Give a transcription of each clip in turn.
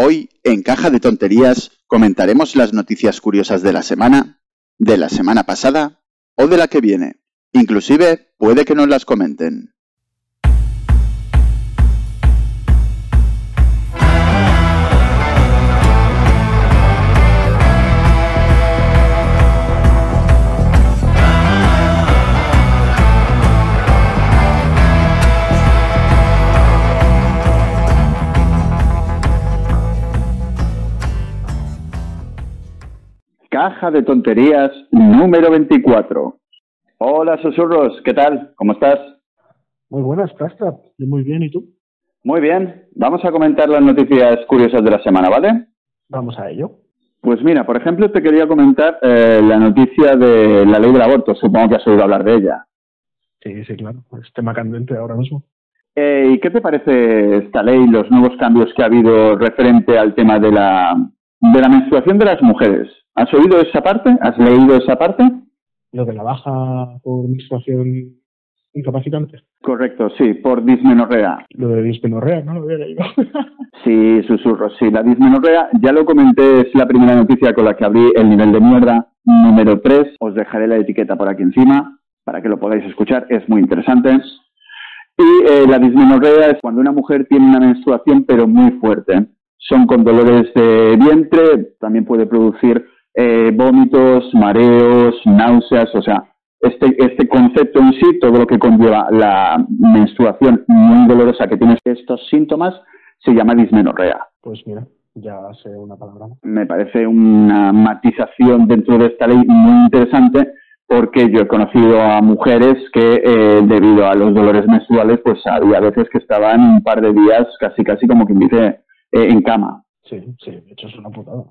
Hoy, en Caja de Tonterías, comentaremos las noticias curiosas de la semana, de la semana pasada o de la que viene. Inclusive, puede que nos las comenten. Caja de Tonterías número 24. Hola, susurros, ¿qué tal? ¿Cómo estás? Muy buenas, Pasta. Muy bien, ¿y tú? Muy bien. Vamos a comentar las noticias curiosas de la semana, ¿vale? Vamos a ello. Pues mira, por ejemplo, te quería comentar eh, la noticia de la ley del aborto. Supongo que has oído hablar de ella. Sí, sí, claro. Es tema candente ahora mismo. Eh, ¿Y qué te parece esta ley, los nuevos cambios que ha habido referente al tema de la, de la menstruación de las mujeres? ¿Has oído esa parte? ¿Has leído esa parte? Lo de la baja por menstruación incapacitante. Correcto, sí, por dismenorrea. Lo de dismenorrea, ¿no? Lo había leído. sí, susurro, sí. La dismenorrea, ya lo comenté, es la primera noticia con la que abrí el nivel de mierda número 3. Os dejaré la etiqueta por aquí encima para que lo podáis escuchar, es muy interesante. Y eh, la dismenorrea es cuando una mujer tiene una menstruación pero muy fuerte. Son con dolores de vientre, también puede producir eh, vómitos, mareos, náuseas, o sea, este, este concepto en sí, todo lo que conlleva la menstruación muy dolorosa que tiene estos síntomas, se llama dismenorrea. Pues mira, ya sé una palabra. Me parece una matización dentro de esta ley muy interesante porque yo he conocido a mujeres que eh, debido a los dolores menstruales pues había veces que estaban un par de días casi casi como quien dice eh, en cama. Sí, sí, de hecho es una putada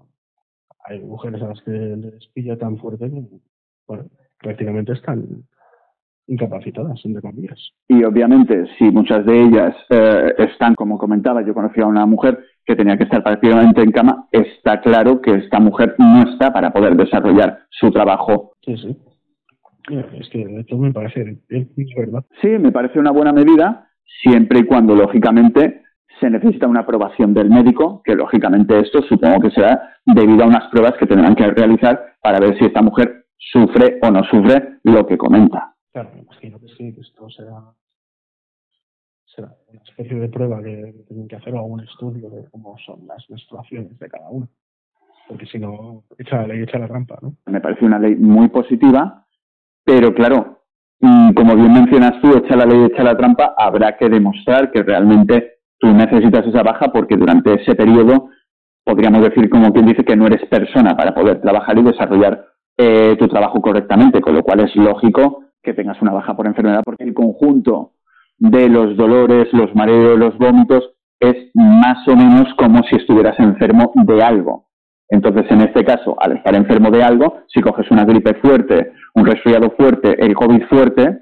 hay mujeres a las que les pilla tan fuerte que, bueno, prácticamente están incapacitadas, entre comillas. Y obviamente, si muchas de ellas eh, están, como comentaba, yo conocí a una mujer que tenía que estar prácticamente en cama, está claro que esta mujer no está para poder desarrollar su trabajo. Sí, sí. Es que esto me parece bien, verdad. Sí, me parece una buena medida, siempre y cuando, lógicamente, se necesita una aprobación del médico, que lógicamente esto supongo que será debido a unas pruebas que tendrán que realizar para ver si esta mujer sufre o no sufre lo que comenta. Claro, me imagino que sí, que esto será, será una especie de prueba que tienen que hacer o algún estudio de cómo son las menstruaciones de cada uno. Porque si no, echa la ley, echa la trampa, ¿no? Me parece una ley muy positiva, pero claro, mm, como bien mencionas tú, echa la ley, echa la trampa, habrá que demostrar que realmente tú necesitas esa baja porque durante ese periodo podríamos decir como quien dice que no eres persona para poder trabajar y desarrollar eh, tu trabajo correctamente, con lo cual es lógico que tengas una baja por enfermedad porque el conjunto de los dolores, los mareos, los vómitos es más o menos como si estuvieras enfermo de algo. Entonces, en este caso, al estar enfermo de algo, si coges una gripe fuerte, un resfriado fuerte, el COVID fuerte,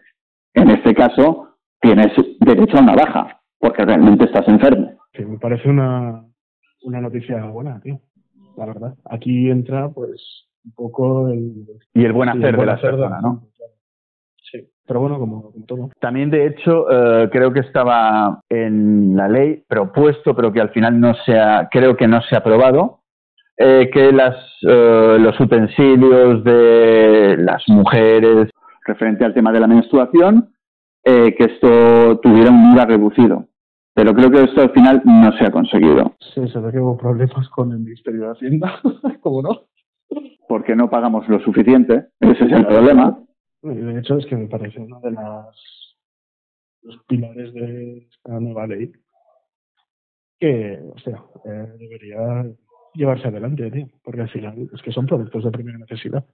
en este caso tienes derecho a una baja porque realmente estás enfermo. Sí, me parece una, una noticia buena, tío. La verdad. Aquí entra, pues, un poco el... Y el buen hacer de la persona, ¿no? Sí, pero bueno, como, todo. También, de hecho, eh, creo que estaba en la ley propuesto, pero que al final no se ha, creo que no se ha aprobado, eh, que las, eh, los utensilios de las mujeres referente al tema de la menstruación, que esto tuviera un IVA reducido. Pero creo que esto al final no se ha conseguido. Sí, se ve que hubo problemas con el Ministerio de Hacienda, ¿cómo no? Porque no pagamos lo suficiente, ese es el problema. De hecho, es que me parece uno de las, los pilares de esta nueva ley que, o sea, eh, debería llevarse adelante, tío, porque al final es que son productos de primera necesidad.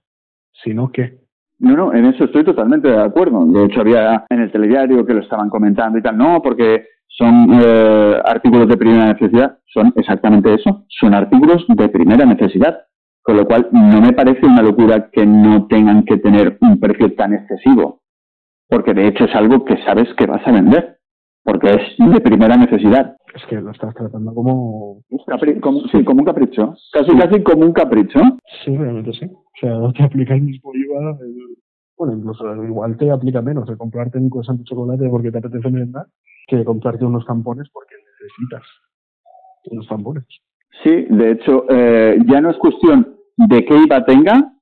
Sino que no, no, en eso estoy totalmente de acuerdo. De hecho, había en el telediario que lo estaban comentando y tal. No, porque son eh, artículos de primera necesidad, son exactamente eso, son artículos de primera necesidad. Con lo cual, no me parece una locura que no tengan que tener un precio tan excesivo, porque de hecho es algo que sabes que vas a vender, porque es de primera necesidad. Es que lo estás tratando como... como sí, como un capricho. Casi, casi como un capricho. Sí, realmente sí. O sea, no te aplica el mismo IVA. Bueno, incluso igual te aplica menos de comprarte un cosa de chocolate porque te apetece merendar que comprarte unos tampones porque necesitas unos tampones. Sí, de hecho, eh, ya no es cuestión de qué IVA tenga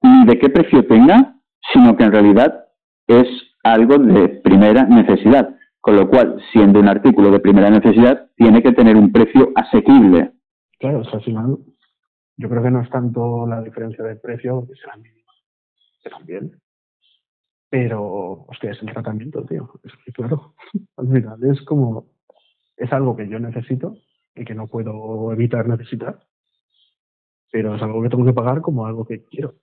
ni de qué precio tenga, sino que en realidad es algo de primera necesidad. Con lo cual, siendo un artículo de primera necesidad, tiene que tener un precio asequible. Claro, o sea, al final, yo creo que no es tanto la diferencia de precio, que será mínima, que también. Pero, hostia, es el tratamiento, tío. Es que, claro, al final es como, es algo que yo necesito y que no puedo evitar necesitar, pero es algo que tengo que pagar como algo que quiero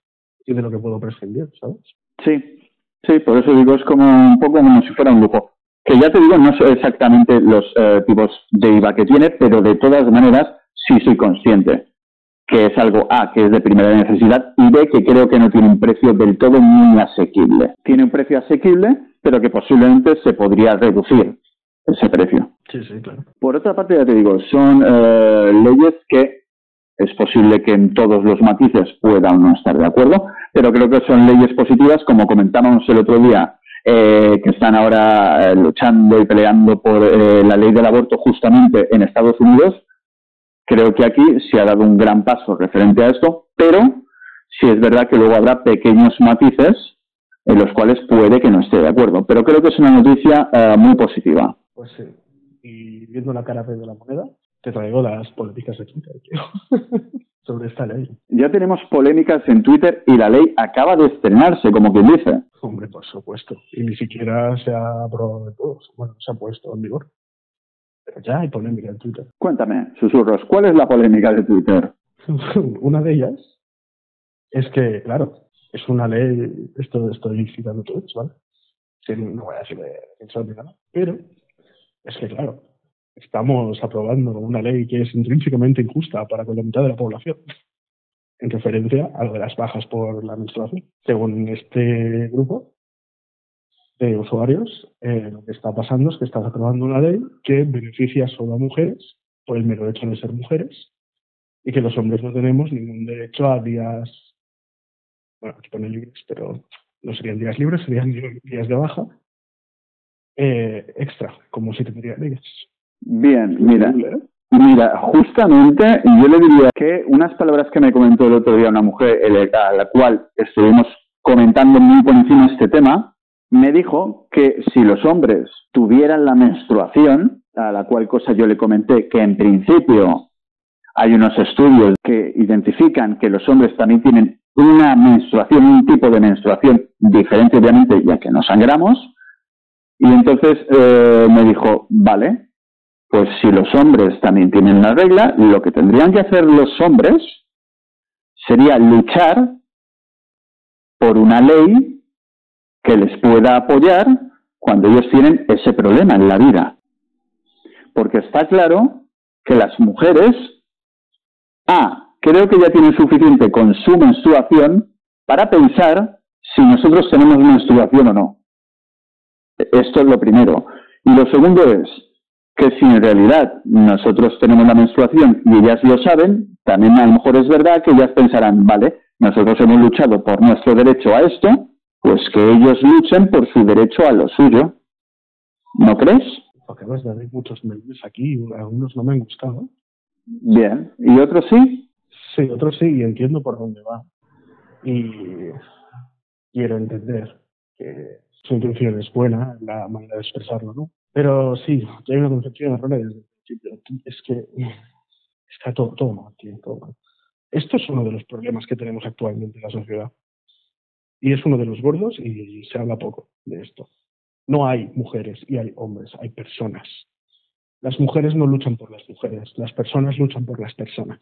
y de lo que puedo prescindir, ¿sabes? Sí, sí, por eso digo, es como un poco como si fuera un lujo. Que ya te digo, no sé exactamente los eh, tipos de IVA que tiene, pero de todas maneras sí soy consciente que es algo A, que es de primera necesidad, y B, que creo que no tiene un precio del todo muy asequible. Tiene un precio asequible, pero que posiblemente se podría reducir ese precio. Sí, sí, claro. Por otra parte, ya te digo, son eh, leyes que es posible que en todos los matices pueda o no estar de acuerdo, pero creo que son leyes positivas, como comentábamos el otro día, eh, que están ahora eh, luchando y peleando por la ley del aborto justamente en Estados Unidos. Creo que aquí se ha dado un gran paso referente a esto, pero sí es verdad que luego habrá pequeños matices en los cuales puede que no esté de acuerdo, pero creo que es una noticia muy positiva. Pues sí. Y viendo la cara de la moneda, te traigo las polémicas de Twitter, sobre esta ley. Ya tenemos polémicas en Twitter y la ley acaba de estrenarse, como quien dice. Hombre, por supuesto. Y ni siquiera se ha aprobado de todos. Bueno, se ha puesto en vigor. Pero ya hay polémica en Twitter. Cuéntame, susurros, ¿cuál es la polémica de Twitter? una de ellas es que, claro, es una ley, esto estoy citando tweets, ¿vale? no voy a decir de nada, pero es que, claro, estamos aprobando una ley que es intrínsecamente injusta para con la mitad de la población, en referencia a lo de las bajas por la menstruación. Según este grupo de usuarios, eh, lo que está pasando es que estás aprobando una ley que beneficia solo a mujeres por el mero hecho de ser mujeres y que los hombres no tenemos ningún derecho a días, bueno, aquí pone libres, pero no serían días libres, serían días de baja, eh, extra, como si tendría leyes. Bien, mira. Mira, justamente yo le diría que unas palabras que me comentó el otro día una mujer a la cual estuvimos comentando muy por encima este tema, me dijo que si los hombres tuvieran la menstruación, a la cual cosa yo le comenté que en principio hay unos estudios que identifican que los hombres también tienen una menstruación, un tipo de menstruación diferente obviamente ya que no sangramos, y entonces eh, me dijo, vale, pues si los hombres también tienen la regla, lo que tendrían que hacer los hombres sería luchar por una ley que les pueda apoyar cuando ellos tienen ese problema en la vida. Porque está claro que las mujeres, A, creo que ya tienen suficiente con su menstruación para pensar si nosotros tenemos menstruación o no. Esto es lo primero. Y lo segundo es que si en realidad nosotros tenemos la menstruación y ellas lo saben, también a lo mejor es verdad que ellas pensarán, vale, nosotros hemos luchado por nuestro derecho a esto, pues que ellos luchen por su derecho a lo suyo. ¿No crees? Porque no hay muchos memes aquí, algunos no me han gustado. Bien, ¿y otros sí? Sí, otros sí, y entiendo por dónde va. Y quiero entender que su intención es buena, la manera de expresarlo, ¿no? Pero sí, hay una concepción errónea desde el principio. Es que está todo, todo mal, tío, todo mal. Esto es uno de los problemas que tenemos actualmente en la sociedad. Y es uno de los gordos y se habla poco de esto. No hay mujeres y hay hombres, hay personas. Las mujeres no luchan por las mujeres, las personas luchan por las personas.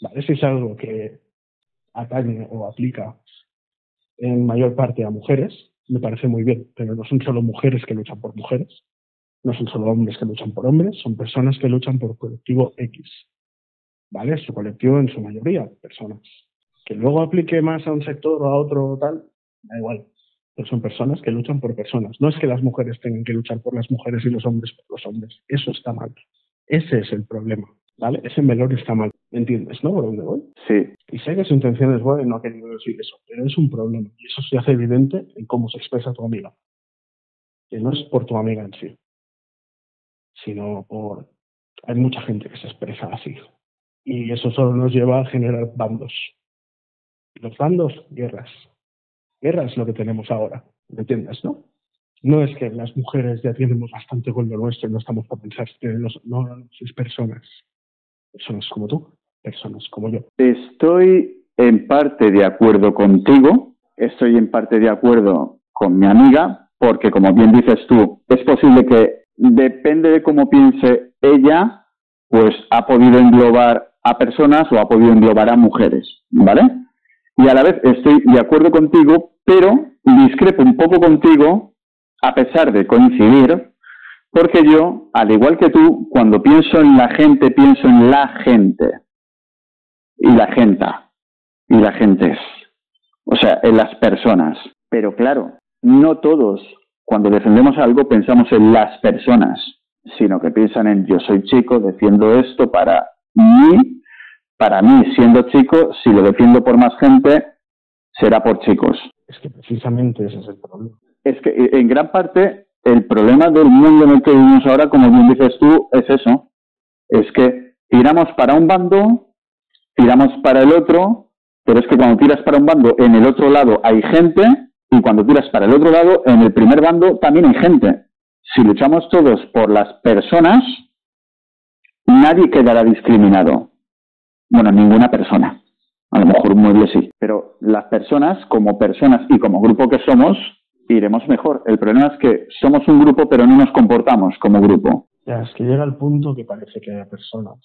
¿Vale? Si es algo que atañe o aplica en mayor parte a mujeres, me parece muy bien, pero no son solo mujeres que luchan por mujeres, no son solo hombres que luchan por hombres, son personas que luchan por colectivo X. ¿Vale? Su colectivo en su mayoría, personas. Que luego aplique más a un sector o a otro tal, da igual. Pero son personas que luchan por personas. No es que las mujeres tengan que luchar por las mujeres y los hombres por los hombres. Eso está mal. Ese es el problema. ¿Vale? Ese melón está mal. ¿Me entiendes, no? ¿Por dónde voy? Sí. Y sé que su intención es buena y no ha querido decir eso, pero es un problema. Y eso se hace evidente en cómo se expresa tu amiga. Que no es por tu amiga en sí, sino por hay mucha gente que se expresa así. Y eso solo nos lleva a generar bandos. Los bandos, guerras. Guerra es lo que tenemos ahora, ¿me entiendes, no? No es que las mujeres ya tenemos bastante con lo nuestro y no estamos para pensar, no, no, es personas. Personas como tú, personas como yo. Estoy en parte de acuerdo contigo, estoy en parte de acuerdo con mi amiga, porque como bien dices tú, es posible que depende de cómo piense ella, pues ha podido englobar a personas o ha podido englobar a mujeres, ¿vale? Y a la vez estoy de acuerdo contigo, pero discrepo un poco contigo, a pesar de coincidir, porque yo, al igual que tú, cuando pienso en la gente, pienso en la gente. Y la gente. Y la gente es. O sea, en las personas. Pero claro, no todos, cuando defendemos algo, pensamos en las personas, sino que piensan en yo soy chico, defiendo esto para mí, para mí, siendo chico, si lo defiendo por más gente, será por chicos. Es que precisamente ese es el problema. Es que en gran parte el problema del mundo en el que vivimos ahora, como bien dices tú, es eso. Es que tiramos para un bando, tiramos para el otro, pero es que cuando tiras para un bando, en el otro lado hay gente y cuando tiras para el otro lado, en el primer bando también hay gente. Si luchamos todos por las personas, nadie quedará discriminado. Bueno, ninguna persona. A lo mejor un mueble sí. Pero las personas, como personas y como grupo que somos, iremos mejor. El problema es que somos un grupo, pero no nos comportamos como grupo. Ya, es que llega el punto que parece que haya personas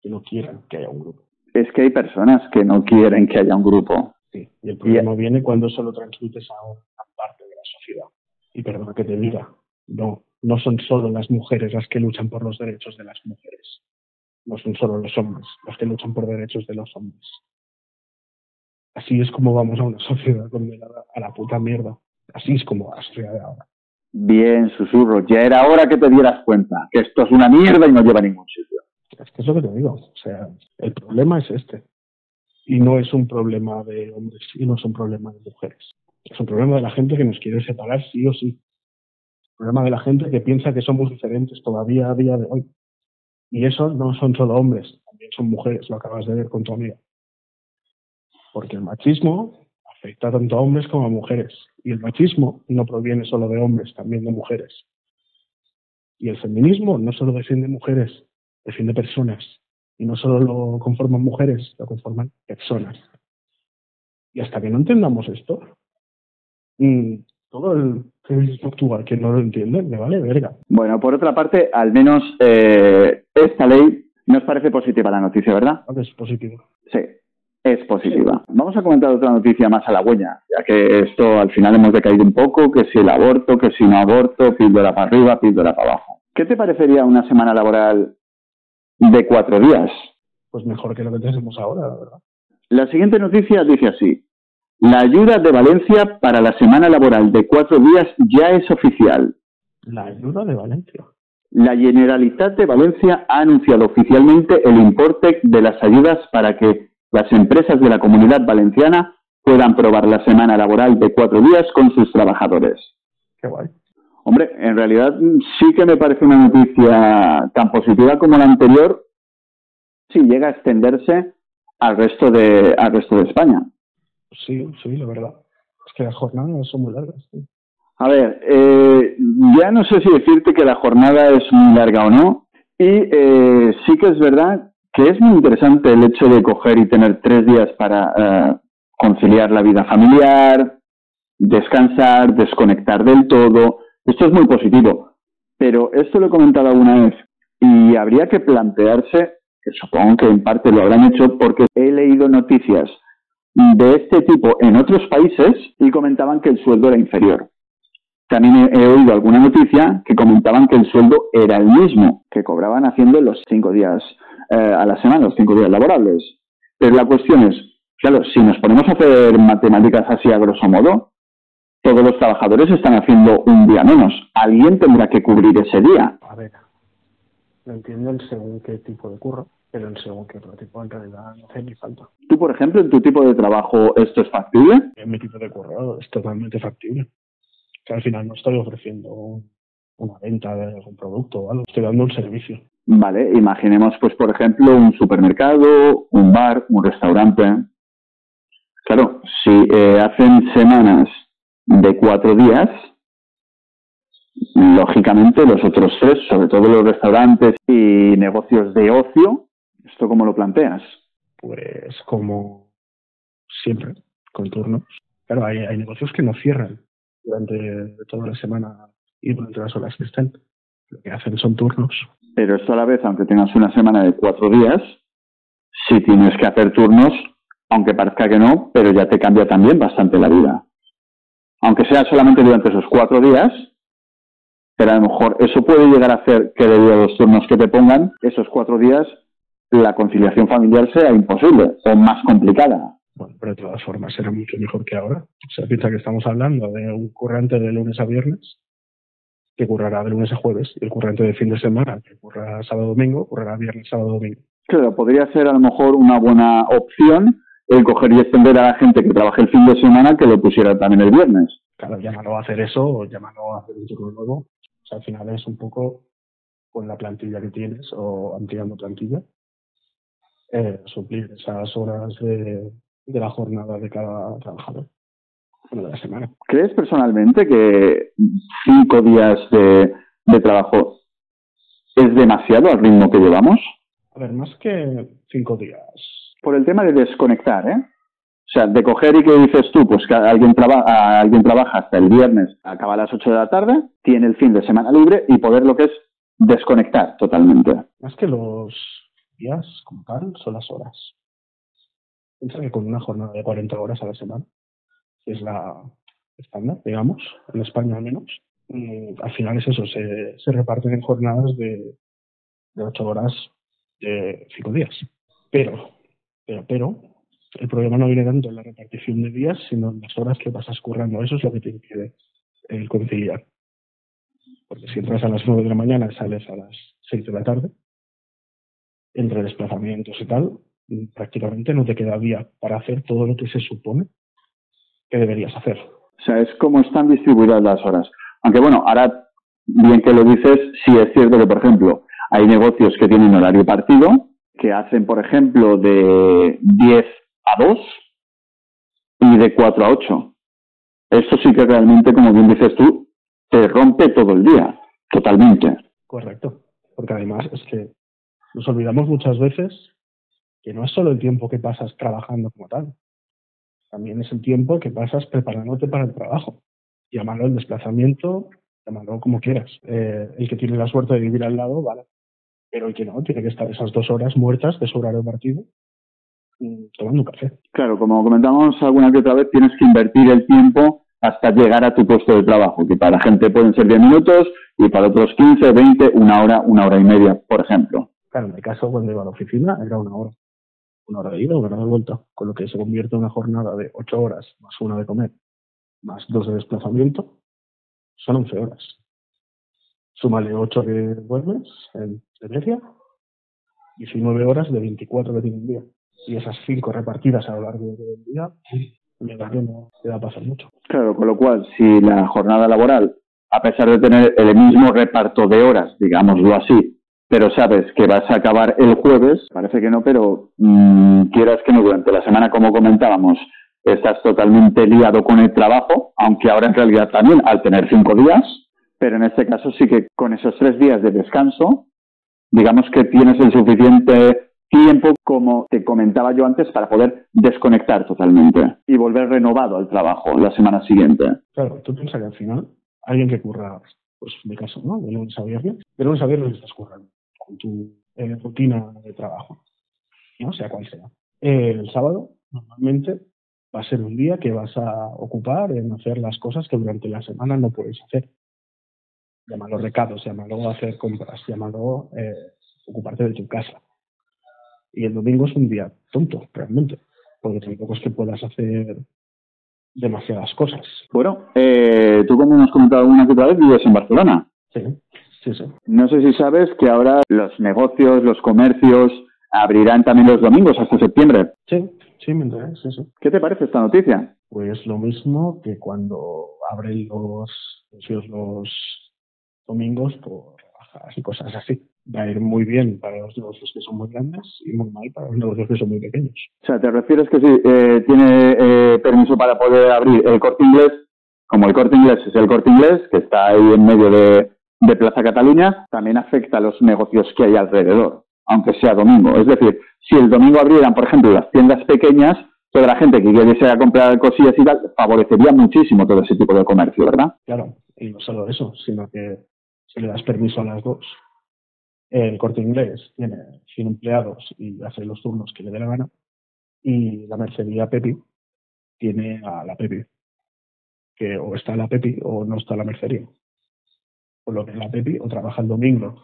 que no quieren que haya un grupo. Es que hay personas que no quieren que haya un grupo. Sí, y el problema viene cuando solo transmites a una parte de la sociedad. Y perdona que te diga, no, no son solo las mujeres las que luchan por los derechos de las mujeres. No son solo los hombres los que luchan por derechos de los hombres. Así es como vamos a una sociedad condenada a la puta mierda. Así es como la sociedad de ahora. Bien, susurro. Ya era hora que te dieras cuenta que esto es una mierda y no lleva a ningún sitio. Es que es lo que te digo. O sea, el problema es este. Y no es un problema de hombres y no es un problema de mujeres. Es un problema de la gente que nos quiere separar sí o sí. El problema de la gente que piensa que somos diferentes todavía a día de hoy. Y esos no son solo hombres, también son mujeres, lo acabas de ver con tu amiga. Porque el machismo afecta tanto a hombres como a mujeres. Y el machismo no proviene solo de hombres, también de mujeres. Y el feminismo no solo defiende mujeres, defiende personas. Y no solo lo conforman mujeres, lo conforman personas. Y hasta que no entendamos esto, mm, todo el feminismo actual que no lo entiende, me vale verga. Bueno, por otra parte, al menos eh, esta ley nos parece positiva la noticia, ¿verdad? Es positiva. Sí, es positiva. Vamos a comentar otra noticia más a la huella, ya que esto al final hemos decaído un poco, que si el aborto, que si no aborto, píldora para arriba, píldora para abajo. ¿Qué te parecería una semana laboral de cuatro días. Pues mejor que lo que tenemos ahora, la verdad. La siguiente noticia dice así. La ayuda de Valencia para la semana laboral de cuatro días ya es oficial. La ayuda de Valencia. La Generalitat de Valencia ha anunciado oficialmente el importe de las ayudas para que las empresas de la comunidad valenciana puedan probar la semana laboral de cuatro días con sus trabajadores. Qué guay. Hombre, en realidad sí que me parece una noticia tan positiva como la anterior si llega a extenderse al resto de, al resto de España. Sí, sí, la verdad. Es que las jornadas son muy largas. A ver, eh, ya no sé si decirte que la jornada es muy larga o no. Y eh, sí que es verdad que es muy interesante el hecho de coger y tener tres días para eh, conciliar la vida familiar, descansar, desconectar del todo, esto es muy positivo, pero esto lo he comentado alguna vez y habría que plantearse, que supongo que en parte lo habrán hecho porque he leído noticias de este tipo en otros países y comentaban que el sueldo era inferior. También he, oído alguna noticia que comentaban que el sueldo era el mismo que cobraban haciendo los cinco días eh, a la semana, los cinco días laborables. Pero la cuestión es, claro, si nos ponemos a hacer matemáticas así a grosso modo, todos los trabajadores están haciendo un día menos. Alguien tendrá que cubrir ese día. A ver, no entiendo según qué tipo de curro, pero el según qué otro tipo en realidad no hace ni falta. ¿Tú, por ejemplo, en tu tipo de trabajo esto es factible? En mi tipo de curro es totalmente factible. Que al final no estoy ofreciendo una venta de algún producto o algo, estoy dando un servicio. Vale, imaginemos pues por ejemplo un supermercado, un bar, un restaurante. Claro, si eh, hacen semanas de cuatro días, lógicamente los otros tres, sobre todo los restaurantes y negocios de ocio, ¿esto cómo lo planteas? Pues como siempre, con turnos. Claro, hay, hay negocios que no cierran durante toda la semana y durante las horas que estén. Lo que hacen son turnos. Pero esto a la vez, aunque tengas una semana de cuatro días, si tienes que hacer turnos, aunque parezca que no, pero ya te cambia también bastante la vida. Aunque sea solamente durante esos cuatro días, pero a lo mejor eso puede llegar a hacer que debido a los turnos que te pongan, esos cuatro días, la conciliación familiar sea imposible o más complicada. Bueno, pero de todas formas será mucho mejor que ahora. O sea, piensa que estamos hablando de un currante de lunes a viernes que currará de lunes a jueves y el currante de fin de semana que curra sábado domingo, currará viernes, sábado domingo. Claro, podría ser a lo mejor una buena opción el coger y extender a la gente que trabaje el fin de semana que lo pusiera también el viernes. Claro, llámalo a hacer eso o llámalo a hacer un turno nuevo. O sea, al final es un poco con la plantilla que tienes o ampliando plantilla, eh, suplir esas horas de, de la jornada de cada trabajador. Bueno, de la semana. ¿Crees personalmente que cinco días de, de trabajo es demasiado al ritmo que llevamos? A ver, más que cinco días. Por el tema de desconectar, ¿eh? O sea, de coger y que dices tú, pues que alguien, traba, alguien trabaja hasta el viernes, acaba a las 8 de la tarde, tiene el fin de semana libre y poder lo que es desconectar totalmente. Más que los días como tal, son las horas. Piensa que con una jornada de 40 horas a la semana, que es la estándar, digamos, en España al menos, mm, al final es eso, se, se reparten en jornadas de, de 8 horas de 5 días. Pero, pero, pero, el problema no viene tanto en la repartición de días, sino en las horas que pasas currando. Eso es lo que te impide el conciliar. Porque si entras a las 9 de la mañana sales a las 6 de la tarde, entre desplazamientos y tal, prácticamente no te queda día para hacer todo lo que se supone que deberías hacer. O sea, es como están distribuidas las horas. Aunque bueno, ahora, bien que lo dices, sí es cierto que, por ejemplo, hay negocios que tienen horario partido, que hacen, por ejemplo, de 10 a 2 y de 4 a 8. Esto sí que realmente, como bien dices tú, te rompe todo el día, totalmente. Correcto. Porque además es que nos olvidamos muchas veces que no es solo el tiempo que pasas trabajando como tal, también es el tiempo que pasas preparándote para el trabajo. Llámalo el desplazamiento, llámalo como quieras. Eh, el que tiene la suerte de vivir al lado, vale. Pero el que no, tiene que estar esas dos horas muertas de su horario partido mm, tomando un café. Claro, como comentamos alguna que otra vez, tienes que invertir el tiempo hasta llegar a tu puesto de trabajo, que para la gente pueden ser 10 minutos y para otros 15, 20, una hora, una hora y media, por ejemplo. Claro, en mi caso, cuando iba a la oficina, era una hora. Una hora de ida, una hora de vuelta, con lo que se convierte en una jornada de 8 horas, más una de comer, más dos de desplazamiento, son 11 horas. Súmale 8 que duermes en media, 19 horas de 24 que tiene un día. Y esas 5 repartidas a lo largo del día, la verdad que no te va a pasar mucho. Claro, con lo cual, si la jornada laboral, a pesar de tener el mismo reparto de horas, digámoslo así, pero sabes que vas a acabar el jueves, parece que no, pero mmm, quieras que no, durante la semana, como comentábamos, estás totalmente liado con el trabajo, aunque ahora en realidad también, al tener cinco días, pero en este caso sí que con esos tres días de descanso, digamos que tienes el suficiente tiempo, como te comentaba yo antes, para poder desconectar totalmente y volver renovado al trabajo la semana siguiente. Claro, tú piensas que al final, alguien que curra, pues de caso, ¿no? De lunes a viernes, de lunes a viernes estás currando con tu eh, rutina de trabajo, ¿no? Sea cual sea. Eh, el sábado, normalmente, va a ser un día que vas a ocupar en hacer las cosas que durante la semana no puedes hacer. Llámalo recados, llámalo hacer compras, llámalo eh, ocuparte de tu casa. Y el domingo es un día tonto, realmente, porque tampoco es que puedas hacer demasiadas cosas. Bueno, eh, tú como hemos comentado alguna que otra vez vives en Barcelona. Sí, sí, sí. No sé si sabes que ahora los negocios, los comercios abrirán también los domingos hasta septiembre. Sí, sí, me enteré, sí, sí. ¿Qué te parece esta noticia? Pues lo mismo que cuando abren los negocios los domingos por rebajas y cosas así. va a ir muy bien para los negocios que son muy grandes y muy mal para los negocios que son muy pequeños. O sea, ¿te refieres que sí, eh, tiene eh, permiso para poder abrir el corte inglés? Como el corte inglés es el corte inglés, que está ahí en medio de, de Plaza Cataluña, también afecta a los negocios que hay alrededor, aunque sea domingo. Es decir, si el domingo abrieran, por ejemplo, las tiendas pequeñas, toda la gente que quisiera comprar cosillas y tal, favorecería muchísimo todo ese tipo de comercio, ¿verdad? Claro, y no solo eso, sino que si le das permiso a las dos, el corte inglés tiene 100 empleados y hace los turnos que le dé la gana, y la mercería Pepi tiene a la Pepi, que o está la Pepi o no está la mercería. Por lo que la Pepi o trabaja el domingo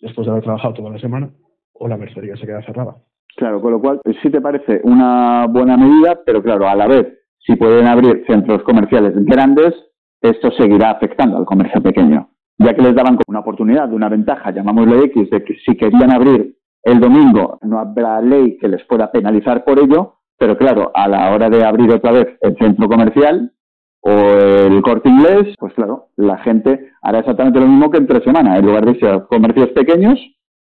después de haber trabajado toda la semana, o la mercería se queda cerrada. Claro, con lo cual sí te parece una buena medida, pero claro, a la vez, si pueden abrir centros comerciales grandes, esto seguirá afectando al comercio pequeño, ya que les daban una oportunidad, una ventaja, llamámosle X, de que si querían abrir el domingo no habrá ley que les pueda penalizar por ello, pero claro, a la hora de abrir otra vez el centro comercial o el corte inglés, pues claro, la gente hará exactamente lo mismo que entre semana. En lugar de irse a comercios pequeños,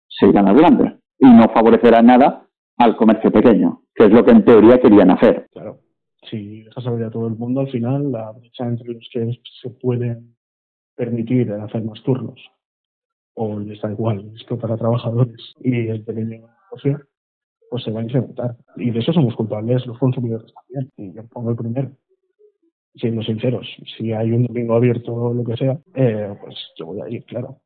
se irán a grandes y no favorecerá nada al comercio pequeño, que es lo que en teoría querían hacer. Claro, si dejas abrir a todo el mundo, al final la brecha entre los que se pueden permitir hacer más turnos o les da igual explotar a trabajadores y el pequeño negocio, pues se va a incrementar. Y de eso somos culpables los consumidores también. Y yo pongo el primero. Siendo sinceros, si hay un domingo abierto o lo que sea, eh, pues yo voy a ir, claro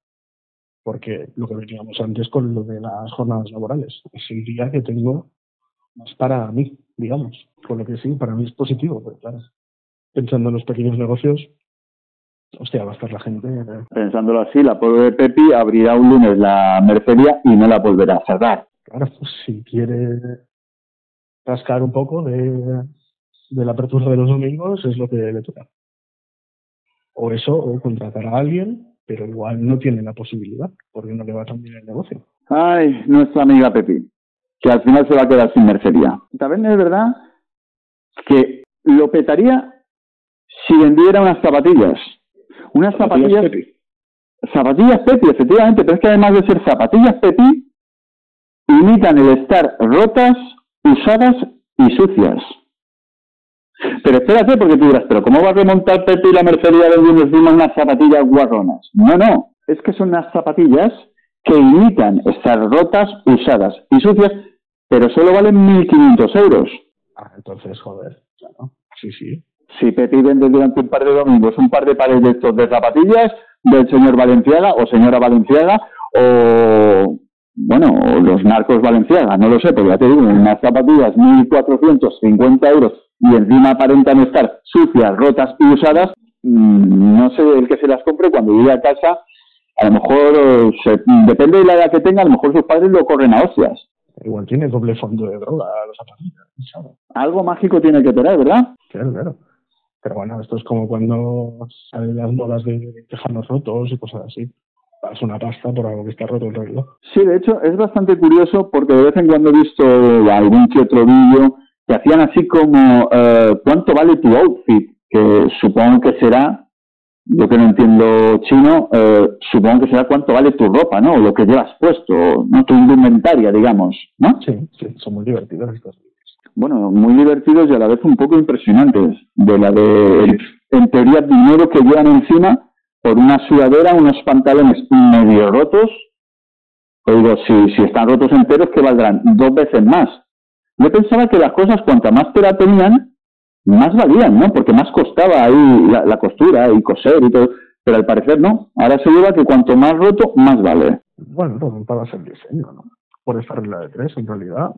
porque lo que veníamos antes con lo de las jornadas laborales. Es el día que tengo más para mí, digamos. Con lo que sí, para mí es positivo, pero claro, pensando en los pequeños negocios, hostia, va a estar la gente. Eh. Pensándolo así, la pobre Pepi abrirá un lunes la mercería y no la volverá a cerrar. Claro, pues si quiere rascar un poco de, de la apertura de los domingos, es lo que le toca. O eso, o contratar a alguien pero igual no tiene la posibilidad, porque no le va tan bien el negocio. Ay, nuestra amiga Pepi, que al final se va a quedar sin mercería. También es verdad que lo petaría si vendiera unas zapatillas. Unas zapatillas... Pepi. Zapatillas Pepi, efectivamente, pero es que además de ser zapatillas Pepi, imitan el estar rotas, usadas y sucias. Pero espérate, porque tú dirás, pero ¿cómo va a remontar Pepe y la mercería vendiendo encima unas zapatillas guarronas? No, no, es que son unas zapatillas que imitan estar rotas, usadas y sucias, pero solo valen 1.500 euros. Ah, entonces, joder, claro. Sí, sí. Si Pepe vende durante un par de domingos un par de pares de estos de zapatillas del señor Valenciaga o señora Valenciaga o, bueno, los narcos Valenciaga, no lo sé, pero ya te digo, unas zapatillas 1.450 euros y encima aparentan estar sucias, rotas y usadas, mm, no sé el que se las compre cuando llegue a casa, a lo mejor, depende de la edad que tenga, a lo mejor sus padres lo corren a hostias. Igual tiene doble fondo de droga los zapatillas. Algo mágico tiene que tener, ¿verdad? Claro, claro. Pero bueno, esto es como cuando salen las modas de tejanos rotos y cosas así. Es una pasta por algo que está roto en realidad. Sí, de hecho, es bastante curioso porque de vez en cuando he visto algún que otro vídeo que hacían así como eh, cuánto vale tu outfit, que supongo que será, yo que no entiendo chino, eh, supongo que será cuánto vale tu ropa, ¿no? O lo que llevas puesto, ¿no? Tu indumentaria, digamos, ¿no? Sí, sí, son muy divertidos estos Bueno, muy divertidos y a la vez un poco impresionantes. De la de, en teoría, dinero que llevan encima por una sudadera, unos pantalones medio rotos. Oigo, si, si están rotos enteros, que valdrán dos veces más yo pensaba que las cosas, cuanta más tela tenían, más valían, ¿no? Porque más costaba ahí la, costura y coser y todo. Pero al parecer no. Ahora se lleva que cuanto más roto, más vale. Bueno, no para ser diseño, ¿no? Por esta regla de tres, en realidad.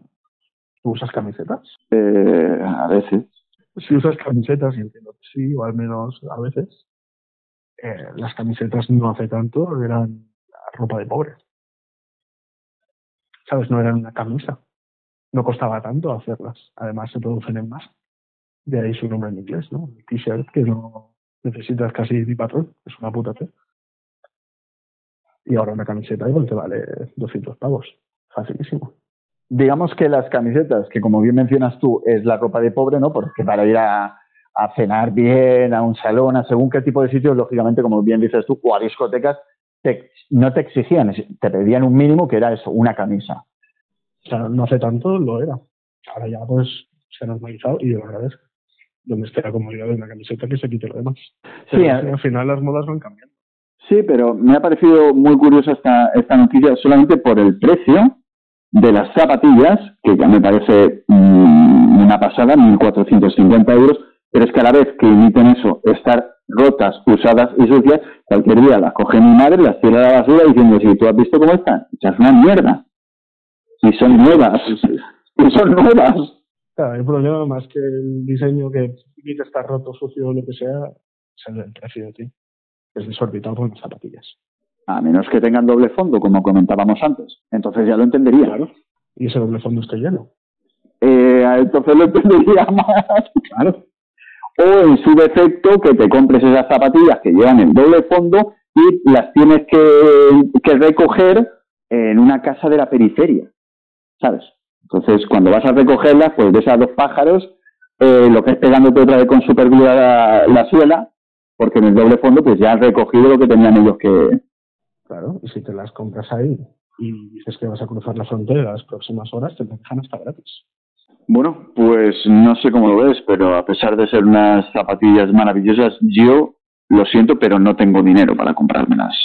¿Tú usas camisetas? Eh, a veces. Si usas camisetas, y entiendo que sí, o al menos a veces, eh, las camisetas no hace tanto eran ropa de pobre. ¿Sabes? No eran una camisa no costaba tanto hacerlas. Además, se producen en más. De ahí su nombre en inglés, ¿no? T-shirt que no necesitas casi ni patrón, es una puta T. Y ahora una camiseta igual te vale 200 pavos. Facilísimo. Digamos que las camisetas, que como bien mencionas tú, es la ropa de pobre, ¿no? Porque para ir a, a cenar bien, a un salón, a según qué tipo de sitios, lógicamente, como bien dices tú, o a discotecas, no te exigían, te pedían un mínimo que era eso, una camisa. O sea, no hace tanto lo era. Ahora ya pues se ha normalizado y yo agradezco. Donde esté la comodidad de una camiseta que se quite lo demás. sí, eh. al final las modas van cambiando. Sí, pero me ha parecido muy curiosa esta, esta noticia solamente por el precio de las zapatillas, que ya me parece mm, una pasada, 1.450 euros, pero es que a la vez que emiten eso, estar rotas, usadas y sucias, cualquier día las coge mi madre, las tira a la basura diciendo, si tú has visto cómo están, echas una mierda. Y son nuevas, y son nuevas. Claro, el problema más que el diseño que estar roto, sucio o lo que sea, es el precio, tío. Es desorbitado por las zapatillas. A menos que tengan doble fondo, como comentábamos antes. Entonces ya lo entendería. Claro. Y ese doble fondo está lleno. Eh, entonces lo entendería más. Claro o en su defecto que te compres esas zapatillas que llevan el doble fondo y las tienes que, recoger en una casa de la periferia, ¿sabes? Entonces, cuando vas a recogerlas, pues de esas dos pájaros, eh, lo que es pegándote otra vez con superglue la, la suela, porque en el doble fondo pues ya han recogido lo que tenían ellos que... Claro, y si te las compras ahí y dices que vas a cruzar la frontera las próximas horas, te dejan hasta gratis. Bueno, pues no sé cómo lo ves, pero a pesar de ser unas zapatillas maravillosas, yo lo siento, pero no tengo dinero para comprármelas.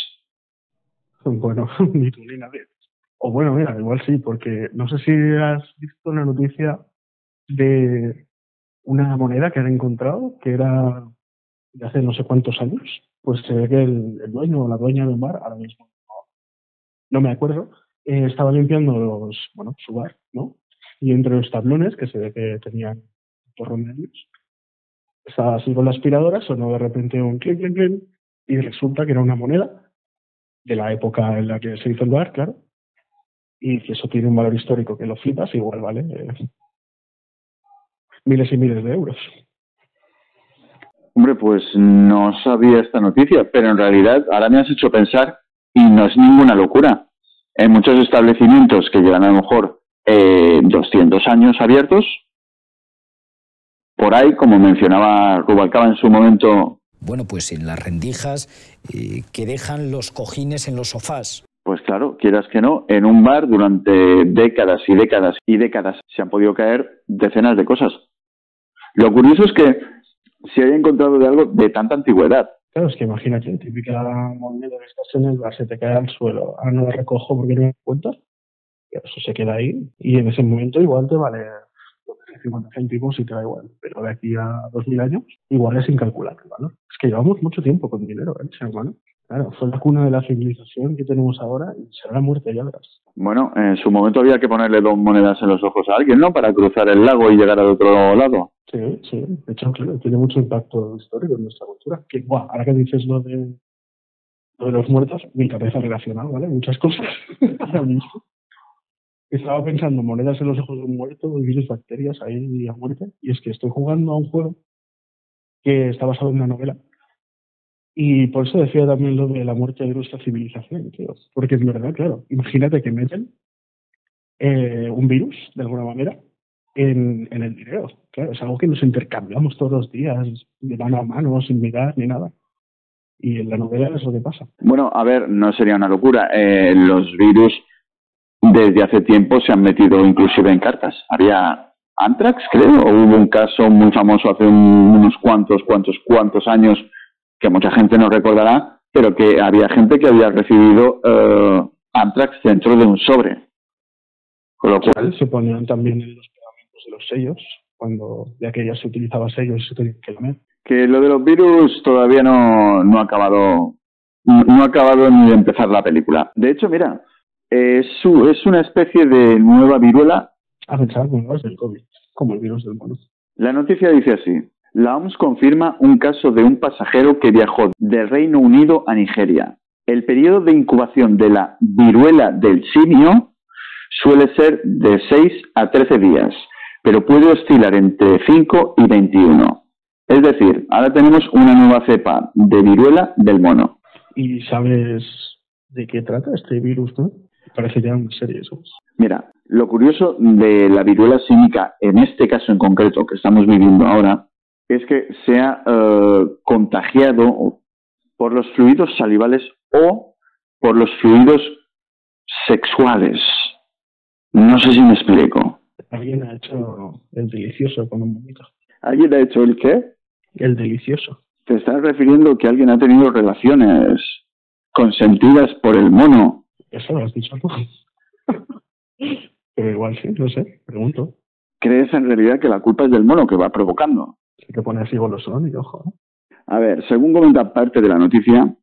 Bueno, ni tú ni nadie. O bueno, mira, igual sí, porque no sé si has visto una noticia de una moneda que han encontrado que era de hace no sé cuántos años. Pues se ve que el, dueño o la dueña de un bar, ahora mismo no, me acuerdo, eh, estaba limpiando los, bueno, su bar, ¿no? y entre los tablones, que se ve que tenían porrón de años, estaba así con la aspiradora, sonó de repente un clic, clic, clic, y resulta que era una moneda de la época en la que se hizo el bar, claro, y que eso tiene un valor histórico que lo flipas, igual vale eh, miles y miles de euros. Hombre, pues no sabía esta noticia, pero en realidad ahora me has hecho pensar y no es ninguna locura. En muchos establecimientos que llevan a lo mejor eh, 200 años abiertos. Por ahí, como mencionaba Rubalcaba en su momento. Bueno, pues en las rendijas eh, que dejan los cojines en los sofás. Pues claro, quieras que no, en un bar durante décadas y décadas y décadas se han podido caer decenas de cosas. Lo curioso es que se haya encontrado de algo de tanta antigüedad. Claro, es que imagínate, típica moneda que estás en el bar, se te cae al suelo, ah, no la recojo porque no me cuentas eso se queda ahí y en ese momento igual te vale 50 céntimos y te da igual, pero de aquí a 2000 años igual es incalculable ¿vale? Es que llevamos mucho tiempo con dinero, ¿eh, ser? Claro, fue la cuna de la civilización que tenemos ahora y será la muerte, ya verás. Bueno, en su momento había que ponerle dos monedas en los ojos a alguien, ¿no? Para cruzar el lago y llegar al otro lado. Sí, sí. De hecho, claro, tiene mucho impacto histórico en nuestra cultura. Que, guau, ahora que dices lo de, lo de los muertos, mi cabeza relacionada, ¿vale? Muchas cosas ahora mismo estaba pensando monedas en los ojos de un muerto, virus, bacterias, ahí a muerte. Y es que estoy jugando a un juego que está basado en una novela. Y por eso decía también lo de la muerte de nuestra civilización, tío. Porque es verdad, claro, imagínate que meten eh, un virus, de alguna manera, en, en el dinero. Claro, es algo que nos intercambiamos todos los días, de mano a mano, sin mirar ni nada. Y en la novela es lo que pasa. Bueno, a ver, no sería una locura. Eh, los virus desde hace tiempo se han metido inclusive en cartas. Había Antrax, creo, o hubo un caso muy famoso hace unos cuantos, cuantos, cuantos años que mucha gente no recordará, pero que había gente que había recibido uh, Antrax dentro de un sobre. Con lo cual se ponían también en los pegamentos de los sellos, cuando de aquella se utilizaba sellos se que. Que lo de los virus todavía no, no ha acabado no ha acabado ni de empezar la película. De hecho, mira, es, es una especie de nueva viruela. A pensar como del COVID, como el virus del mono. La noticia dice así. La OMS confirma un caso de un pasajero que viajó del Reino Unido a Nigeria. El periodo de incubación de la viruela del simio suele ser de 6 a 13 días, pero puede oscilar entre 5 y 21. Es decir, ahora tenemos una nueva cepa de viruela del mono. ¿Y sabes de qué trata este virus, no? parece ya una serie eso. Mira, lo curioso de la viruela símica, en este caso en concreto que estamos viviendo ahora, es que se ha eh, contagiado por los fluidos salivales o por los fluidos sexuales. No sé si me explico. Alguien ha hecho el delicioso con un bonito. ¿Alguien ha hecho el qué? El delicioso. ¿Te estás refiriendo que alguien ha tenido relaciones consentidas por el mono? Eso lo has dicho tú. Pero igual sí, no sé, pregunto. ¿Crees en realidad que la culpa es del mono que va provocando? Te pone así golosón y ojo. ¿no? A ver, según comenta parte de la noticia,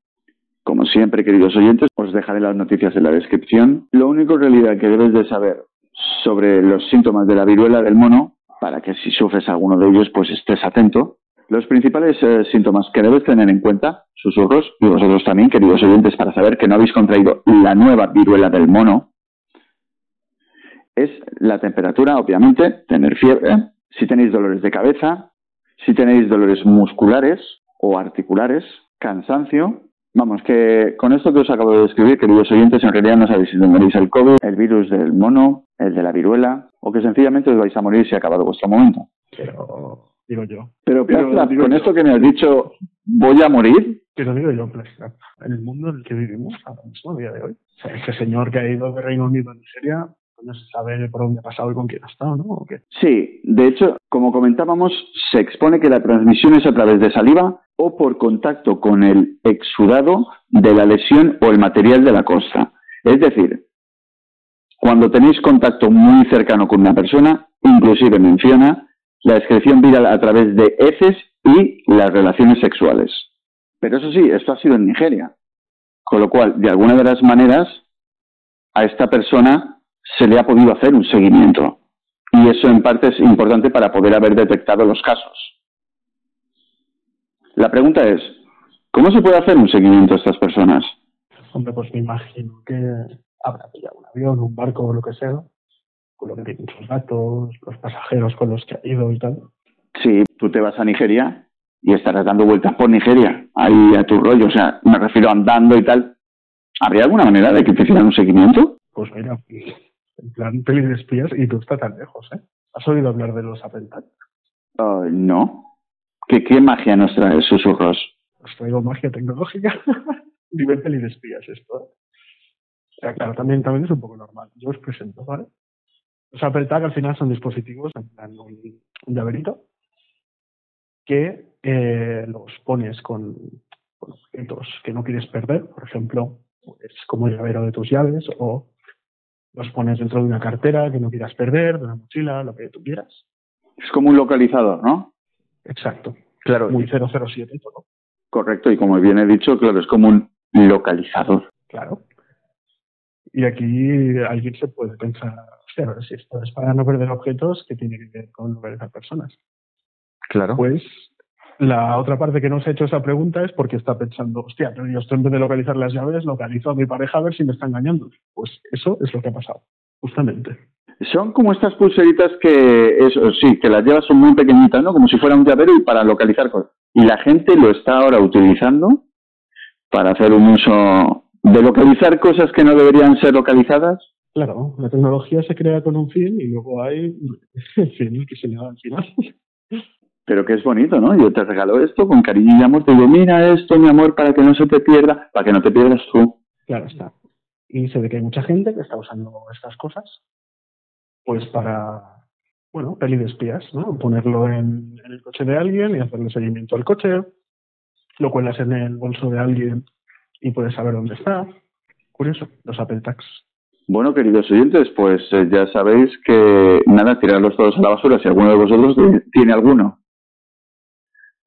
como siempre, queridos oyentes, os dejaré las noticias en la descripción. Lo único en realidad que debes de saber sobre los síntomas de la viruela del mono, para que si sufres alguno de ellos, pues estés atento. Los principales eh, síntomas que debes tener en cuenta, susurros, y vosotros también, queridos oyentes, para saber que no habéis contraído la nueva viruela del mono, es la temperatura, obviamente, tener fiebre, si tenéis dolores de cabeza, si tenéis dolores musculares o articulares, cansancio. Vamos, que con esto que os acabo de describir, queridos oyentes, en realidad no sabéis si tendréis el COVID, el virus del mono, el de la viruela, o que sencillamente os vais a morir si ha acabado vuestro momento. Pero digo yo. Pero, Pero Plastra, digo con yo. esto que me has dicho, ¿voy a morir? Pero digo yo, en el mundo en el que vivimos ahora mismo, a día de hoy, o sea, ese señor que ha ido de Reino Unido a Nigeria, no se sabe por dónde ha pasado y con quién ha estado, ¿no? Sí, de hecho, como comentábamos, se expone que la transmisión es a través de saliva o por contacto con el exudado de la lesión o el material de la costa. Es decir, cuando tenéis contacto muy cercano con una persona, inclusive menciona la excreción viral a través de heces y las relaciones sexuales. Pero eso sí, esto ha sido en Nigeria. Con lo cual, de alguna de las maneras, a esta persona se le ha podido hacer un seguimiento. Y eso en parte es importante para poder haber detectado los casos. La pregunta es, ¿cómo se puede hacer un seguimiento a estas personas? Hombre, pues me imagino que habrá pillado un avión, un barco o lo que sea, con lo que tienen sus datos, los pasajeros con los que ha ido y tal. Si tú te vas a Nigeria y estarás dando vueltas por Nigeria, ahí a tu rollo, o sea, me refiero andando y tal, ¿habría alguna manera de que te hicieran un seguimiento? Pues mira, en plan peli de espías y tú estás tan lejos, ¿eh? ¿Has oído hablar de los Apple Ah, no. ¿Qué, ¿Qué magia nos trae susurros? Os traigo magia tecnológica. Nivel peli de espías esto. ¿eh? O sea, claro, también, también es un poco normal. Yo os presento, ¿vale? Los Apple Tag al final son dispositivos, en plan un, un llaverito, que eh, los pones con, con objetos que no quieres perder, por ejemplo, pues como el llavero de tus llaves, o los pones dentro de una cartera que no quieras perder, de una mochila, lo que tú quieras. Es como un localizador, ¿no? Exacto. Claro. Muy 007 y todo. Correcto, y como bien he dicho, claro, es como un localizador. Claro. Y aquí alguien se puede pensar, hostia, pero si esto es para no perder objetos, ¿qué tiene que ver con localizar personas? Claro. Pues la otra parte que no se ha hecho esa pregunta es porque está pensando, hostia, pero yo esto en vez de localizar las llaves, localizo a mi pareja a ver si me está engañando. Pues eso es lo que ha pasado, justamente. Son como estas pulseritas que, eso sí, que las llevas son muy pequeñitas, ¿no? Como si fuera un llavero y para localizar cosas. Y la gente lo está ahora utilizando para hacer un uso de localizar cosas que no deberían ser localizadas. Claro, la tecnología se crea con un fin y luego hay el fin que se le da al final. Pero que es bonito, ¿no? Yo te regalo esto con cariño y amor. Te digo, mira esto, mi amor, para que no se te pierda, para que no te pierdas tú. Claro está. Y se ve que hay mucha gente que está usando estas cosas, pues para, bueno, peli de espías, ¿no? Ponerlo en, en el coche de alguien y hacerle seguimiento al coche, lo cuelas en el bolso de alguien y puedes saber dónde está. Curioso, los Apple Tags. Bueno, queridos oyentes, pues eh, ya sabéis que nada, tirarlos todos a la basura si alguno de vosotros tiene- tiene alguno.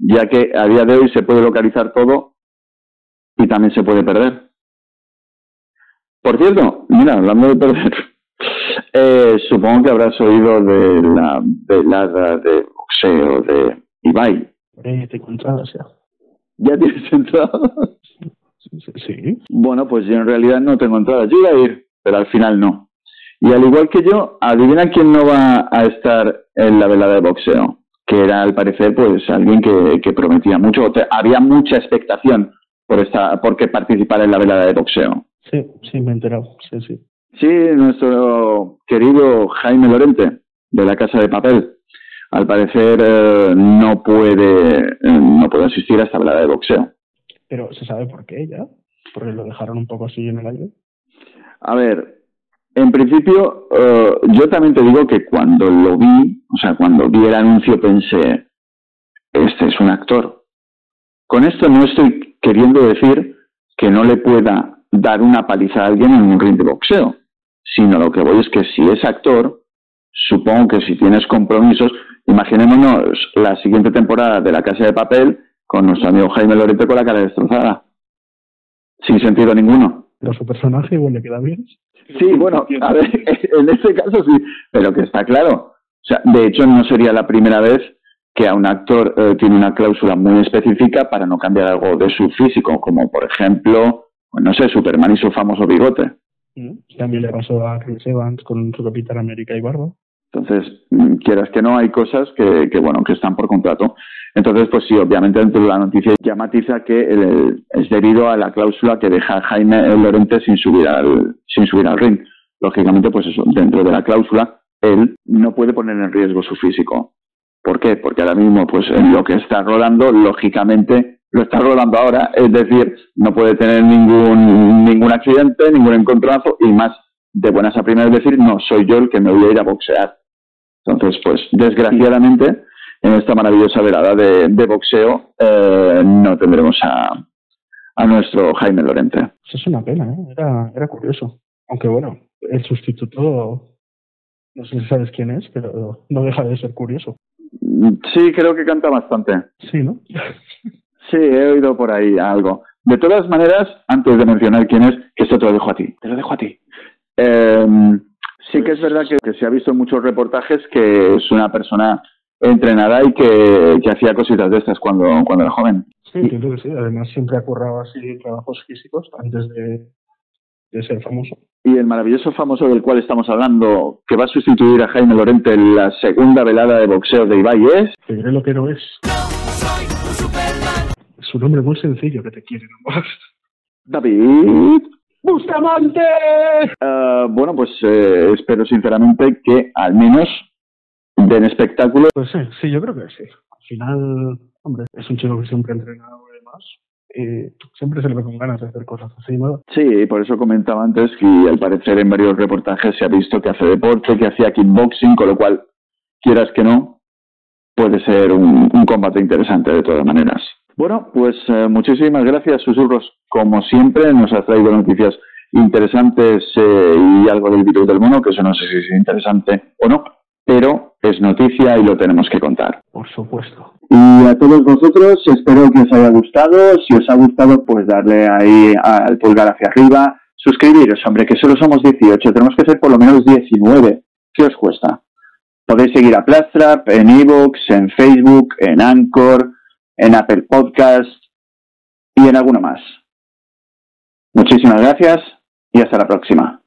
Ya que a día de hoy se puede localizar todo y también se puede perder. Por cierto, mira, hablando de perder, eh, supongo que habrás oído de la velada de boxeo de Ibai. Eh, te encontradas ya. ¿Ya tienes entrada? Sí, sí, sí. Bueno, pues yo en realidad no tengo entrada. Yo iba a ir, pero al final no. Y al igual que yo, adivina quién no va a estar en la velada de boxeo. Que era, al parecer, pues alguien que, que prometía mucho. O te- había mucha expectación por esta, porque participara en la velada de boxeo. Sí, sí, me he enterado. Sí, sí. Sí, nuestro querido Jaime Lorente, de la Casa de Papel, al parecer eh, no puede eh, no puede asistir a esta velada de boxeo. Pero se sabe por qué ya. Porque lo dejaron un poco así en el aire. A ver, en principio, eh, yo también te digo que cuando lo vi, o sea, cuando vi el anuncio pensé, este es un actor. Con esto no estoy queriendo decir que no le pueda dar una paliza a alguien en un ring de boxeo, sino lo que voy es que si es actor, supongo que si tienes compromisos, imaginémonos la siguiente temporada de La Casa de Papel con nuestro amigo Jaime Lorente con la cara destrozada. Sin sentido ninguno. Pero su personaje igual le queda bien. Sí, bueno, a ver, en este caso sí, pero que está claro. O sea, de hecho, no sería la primera vez que a un actor eh, tiene una cláusula muy específica para no cambiar algo de su físico, como por ejemplo, pues no sé, Superman y su famoso bigote. Mm, También le pasó a Chris Evans con su Capitán América y Barba. Entonces, mm, quieras que no, hay cosas que, que, bueno, que están por contrato. Entonces, pues sí, obviamente dentro de la noticia ya matiza que el, es debido a la cláusula que deja Jaime Lorente sin subir al, sin subir al ring. Lógicamente, pues eso, dentro de la cláusula, él no puede poner en riesgo su físico. ¿Por qué? Porque ahora mismo, pues en lo que está rodando, lógicamente, lo está rodando ahora, es decir, no puede tener ningún, ningún accidente, ningún encontronazo, y más de buenas a primeras decir, no, soy yo el que me voy a ir a boxear. Entonces, pues, desgraciadamente, en esta maravillosa velada de, de boxeo, eh, no tendremos a, a nuestro Jaime Lorente. Eso es una pena, ¿eh? era, era curioso. Aunque bueno, el sustituto, no sé si sabes quién es, pero no deja de ser curioso. Sí, creo que canta bastante. Sí, ¿no? sí, he oído por ahí algo. De todas maneras, antes de mencionar quién es, que esto te lo dejo a ti. Te lo dejo a ti. Eh, sí que es verdad que, que, se ha visto en muchos reportajes que es una persona entrenada y que, que hacía cositas de estas cuando, cuando era joven. Sí, entiendo que sí. Además, siempre ha currado así trabajos físicos antes de, de ser famoso. Y el maravilloso famoso del cual estamos hablando, que va a sustituir a Jaime Lorente en la segunda velada de boxeo de Ibai, es... Te diré lo que no es. Es un nombre muy sencillo que te quiere nomás. David... ¡Bustamante! Uh, bueno, pues eh, espero sinceramente que al menos den espectáculo. Pues sí, sí, yo creo que sí. Al final, hombre, es un chico que siempre ha entrenado y demás. Y siempre se le ve con ganas de hacer cosas así, ¿no? Sí, por eso comentaba antes que al parecer en varios reportajes se ha visto que hace deporte, que hacía kickboxing, con lo cual, quieras que no, puede ser un, un combate interesante de todas maneras. Bueno, pues eh, muchísimas gracias, Susurros. Como siempre, nos has traído noticias interesantes eh, y algo del virus del mono, que eso no sé si es interesante o no, pero es noticia y lo tenemos que contar. Por supuesto. Y a todos vosotros, espero que os haya gustado. Si os ha gustado, pues darle ahí al pulgar hacia arriba. Suscribiros, hombre, que solo somos 18, tenemos que ser por lo menos 19. ¿Qué os cuesta? Podéis seguir a Plastrap en Evox, en Facebook, en Anchor, en Apple Podcast y en alguno más. Muchísimas gracias y hasta la próxima.